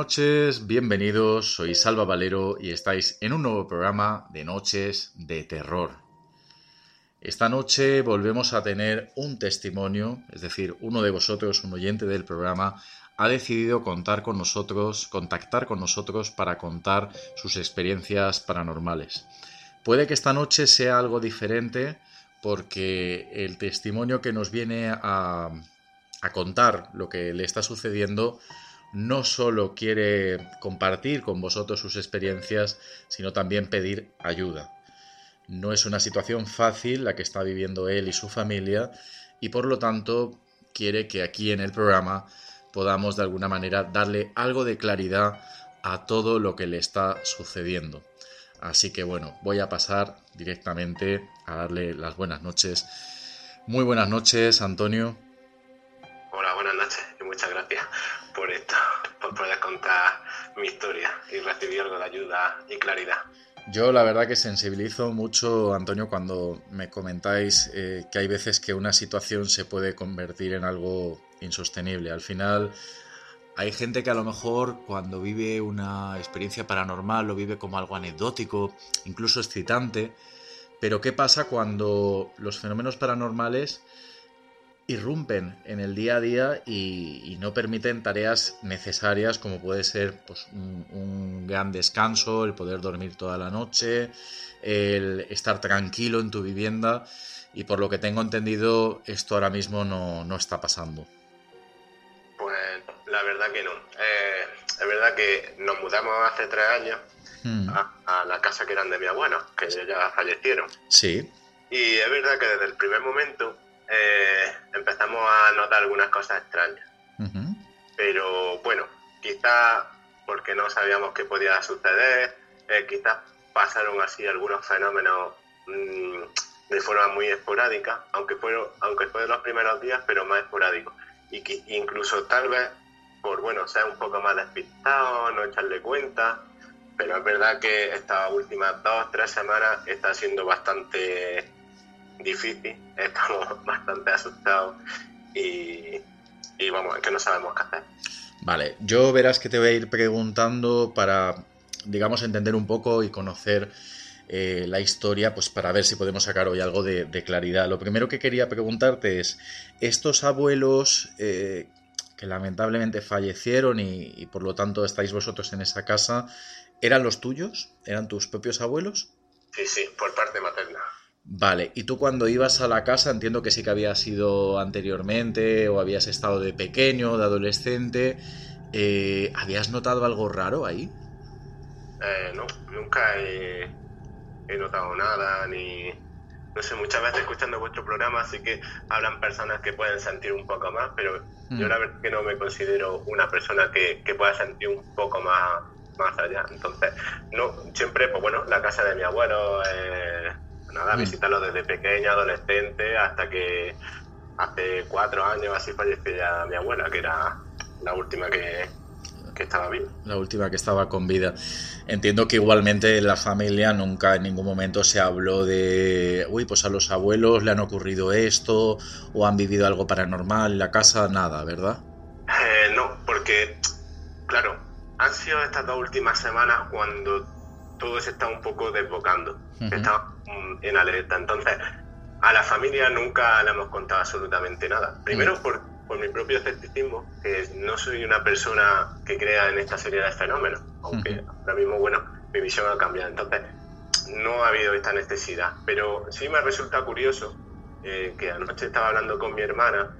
Noches, bienvenidos, soy Salva Valero y estáis en un nuevo programa de Noches de Terror. Esta noche volvemos a tener un testimonio, es decir, uno de vosotros, un oyente del programa, ha decidido contar con nosotros, contactar con nosotros para contar sus experiencias paranormales. Puede que esta noche sea algo diferente porque el testimonio que nos viene a, a contar lo que le está sucediendo no solo quiere compartir con vosotros sus experiencias, sino también pedir ayuda. No es una situación fácil la que está viviendo él y su familia y por lo tanto quiere que aquí en el programa podamos de alguna manera darle algo de claridad a todo lo que le está sucediendo. Así que bueno, voy a pasar directamente a darle las buenas noches. Muy buenas noches, Antonio. Muchas gracias por esto, por poder contar mi historia y recibir algo de ayuda y claridad. Yo la verdad que sensibilizo mucho, Antonio, cuando me comentáis eh, que hay veces que una situación se puede convertir en algo insostenible. Al final hay gente que a lo mejor cuando vive una experiencia paranormal lo vive como algo anecdótico, incluso excitante. Pero ¿qué pasa cuando los fenómenos paranormales irrumpen en el día a día y, y no permiten tareas necesarias como puede ser pues, un, un gran descanso, el poder dormir toda la noche, el estar tranquilo en tu vivienda y por lo que tengo entendido esto ahora mismo no, no está pasando. Pues la verdad que no. Eh, es verdad que nos mudamos hace tres años Hmm, a, a la casa que eran de mi abuela, que ya fallecieron. Sí, Y es verdad que desde el primer momento eh, empezamos a notar algunas cosas extrañas. ujú, Pero bueno, quizás porque no sabíamos qué podía suceder, eh, quizás pasaron así algunos fenómenos mm, de forma muy esporádica, aunque fue, aunque fue de los primeros días, pero más esporádico. Y que incluso tal vez por bueno ser un poco más despistado, no echarle cuenta, pero es verdad que estas últimas dos, tres semanas está siendo bastante difícil, estamos bastante asustados y, y vamos, es que no sabemos qué hacer. Vale, yo verás que te voy a ir preguntando para, digamos, entender un poco y conocer eh, la historia, pues para ver si podemos sacar hoy algo de, de claridad. Lo primero que quería preguntarte es, estos abuelos eh, que lamentablemente fallecieron y, y por lo tanto estáis vosotros en esa casa, ¿eran los tuyos? ¿Eran tus propios abuelos? Sí, sí, por parte materna. Vale, y tú cuando ibas a la casa, entiendo que sí que habías ido anteriormente o habías estado de pequeño, de adolescente, eh, ¿habías notado algo raro ahí? Eh, no, nunca he, he notado nada, ni... No sé, muchas veces escuchando vuestro programa sí que hablan personas que pueden sentir un poco más, pero yo Mm. la verdad que no me considero una persona que, que pueda sentir un poco más, más allá. Entonces, no, siempre, pues bueno, la casa de mi abuelo, eh, nada, Mm. visitarlo desde pequeño, adolescente, hasta que hace cuatro años así falleció ya mi abuela, que era la última que, que estaba viva. La última que estaba con vida. Entiendo que igualmente en la familia nunca en ningún momento se habló de, uy, pues a los abuelos le han ocurrido esto o han vivido algo paranormal en la casa, nada, ¿verdad? Eh, no, porque, claro, han sido estas dos últimas semanas cuando todo se está un poco desbocando, está en alerta. Entonces, a la familia nunca le hemos contado absolutamente nada. Primero Mm. por, por mi propio escepticismo, que no soy una persona que crea en esta serie de fenómenos, aunque ahora mismo, bueno, mi visión ha cambiado. Entonces, no ha habido esta necesidad. Pero sí me resulta curioso eh, que anoche estaba hablando con mi hermana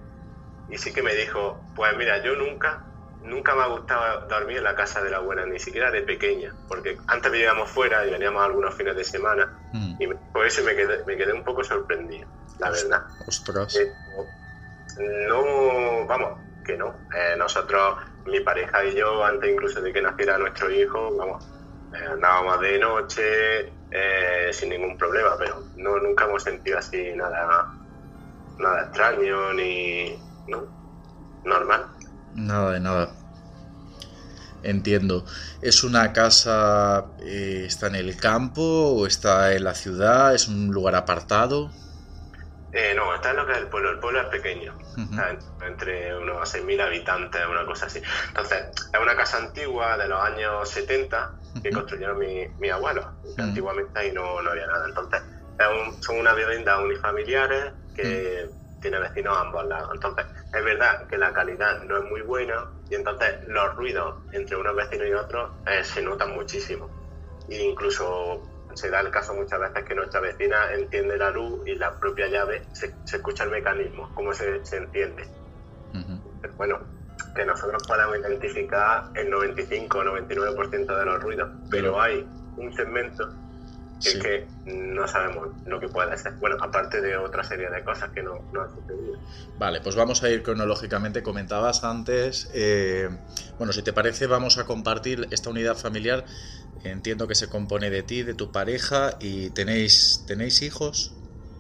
y sí que me dijo, pues mira, yo nunca, nunca me ha gustado dormir en la casa de la abuela, ni siquiera de pequeña, porque antes vivíamos fuera y veníamos algunos fines de semana Mm. y por eso me quedé, me quedé un poco sorprendido, la verdad. Ostras. Eh, no, vamos, que no. Eh, nosotros, mi pareja y yo, antes incluso de que naciera nuestro hijo, vamos, eh, andábamos de noche eh, sin ningún problema, pero no nunca hemos sentido así nada, nada extraño ni, ¿no? Normal. Nada de nada. Entiendo. ¿Es una casa, eh, está en el campo o está en la ciudad? ¿Es un lugar apartado? Eh, no, está en lo que es el pueblo. El pueblo es pequeño, está entre unos 6.000 habitantes, una cosa así. Entonces, es una casa antigua de los años 70 que construyeron mi, mi abuelo. Antiguamente ahí no, no había nada. Entonces, es un- son unas viviendas unifamiliares que tiene vecinos a ambos lados. Entonces, es verdad que la calidad no es muy buena y entonces los ruidos entre unos vecinos y otros eh, se notan muchísimo. E incluso se da el caso muchas veces que nuestra vecina enciende la luz y la propia llave se, se escucha el mecanismo, cómo se, se enciende. Ujú. Pero bueno, que nosotros podamos identificar el 95 o 99% de los ruidos, pero hay un segmento Sí. es que no sabemos lo que puede ser. Bueno, aparte de otra serie de cosas que no, no han sucedido. Vale, pues vamos a ir cronológicamente. Comentabas antes, eh, bueno, si te parece, vamos a compartir esta unidad familiar. Entiendo que se compone de ti, de tu pareja y tenéis, ¿tenéis hijos?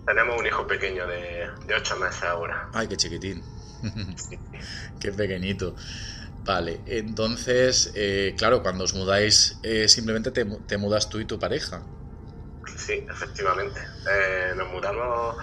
Tenemos un hijo pequeño de, de 8 meses ahora. Ay, qué chiquitín. qué pequeñito. Vale, entonces, eh, claro, cuando os mudáis, eh, simplemente te, te mudas tú y tu pareja. Sí, efectivamente. Eh, nos mudamos,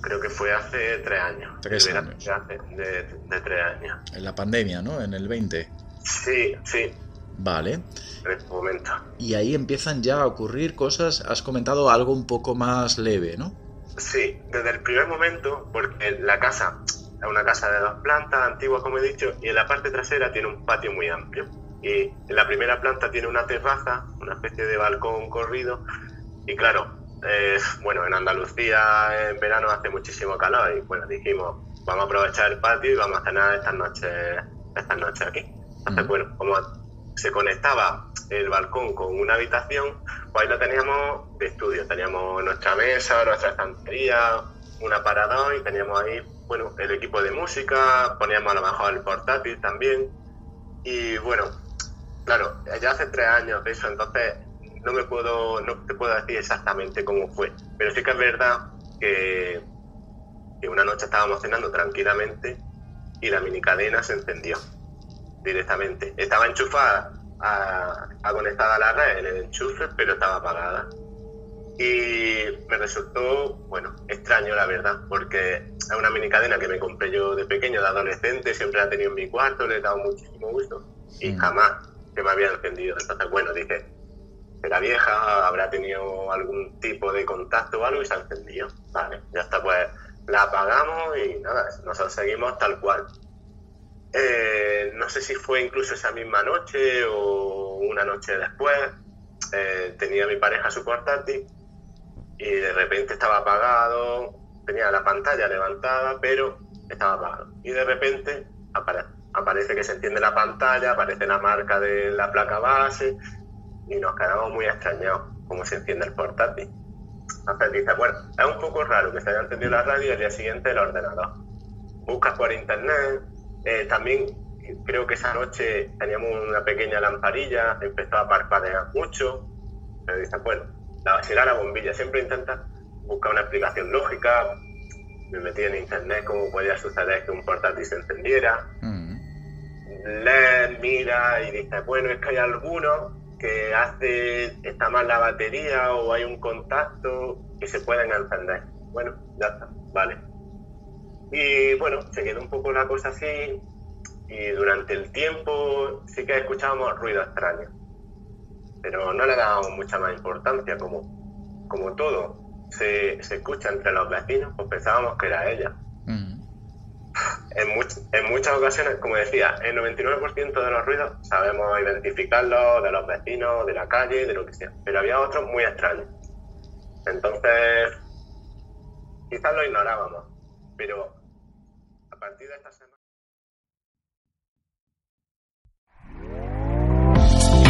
creo que fue hace tres años. Tres años. hace de, de tres años. En la pandemia, ¿no? En el 20. Sí, sí, Vale. en este momento. Y ahí empiezan ya a ocurrir cosas. Has comentado algo un poco más leve, ¿no? Sí, desde el primer momento, porque la casa es una casa de dos plantas, antigua como he dicho, y en la parte trasera tiene un patio muy amplio. Y en la primera planta tiene una terraza, una especie de balcón corrido, y claro, eh, bueno, en Andalucía en verano hace muchísimo calor, y bueno, dijimos, vamos a aprovechar el patio y vamos a cenar estas noches, estas noches aquí. Entonces, bueno, como se conectaba el balcón con una habitación, pues ahí lo teníamos de estudio. Teníamos nuestra mesa, nuestra estantería, un aparador y teníamos ahí, bueno, el equipo de música, poníamos a lo mejor el portátil también. Y bueno, claro, ya hace tres años de eso, entonces no me puedo, no te puedo decir exactamente cómo fue. Pero sí que es verdad que, que una noche estábamos cenando tranquilamente y la minicadena se encendió directamente. Estaba enchufada, a, a conectada a la red en el enchufe, pero estaba apagada. Y me resultó, bueno, extraño la verdad, porque es una mini cadena que me compré yo de pequeño, de adolescente, siempre la he tenido en mi cuarto, le he dado muchísimo gusto y jamás se me había encendido. Entonces, bueno, dije, era vieja, habrá tenido algún tipo de contacto o algo y se ha encendido. Vale, ya está, pues la apagamos y nada, nosotros seguimos tal cual. Eh, no sé si fue incluso esa misma noche o una noche después. eh, tenía mi pareja su portátil y de repente estaba apagado, tenía la pantalla levantada, pero estaba apagado. Y de repente apare- aparece que se enciende la pantalla, aparece la marca de la placa base y nos quedamos muy extrañados cómo se enciende el portátil. Entonces dice, bueno, es un poco raro que se haya encendido la radio y al día siguiente el ordenador. Buscas por internet, eh, también creo que esa noche teníamos una pequeña lamparilla, empezó a parpadear mucho, pero dice, bueno, la será la bombilla, siempre intenta buscar una explicación lógica, me metí en internet cómo podía suceder que un portátil se encendiera. Mm. Lees, mira y dices, bueno, es que hay algunos que hace, está mal la batería o hay un contacto que se pueden encender. Bueno, ya está, vale. Y bueno, se quedó un poco la cosa así y durante el tiempo sí que escuchábamos ruido extraño, pero no le dábamos mucha más importancia, como, como todo se, escucha entre los vecinos, pues pensábamos que era ella. En, en, muchas ocasiones, como decía, el 99% de los ruidos sabemos identificarlos de los vecinos, de la calle, de lo que sea, pero había otros muy extraños. Entonces, quizás lo ignorábamos, pero a partir de esta semana...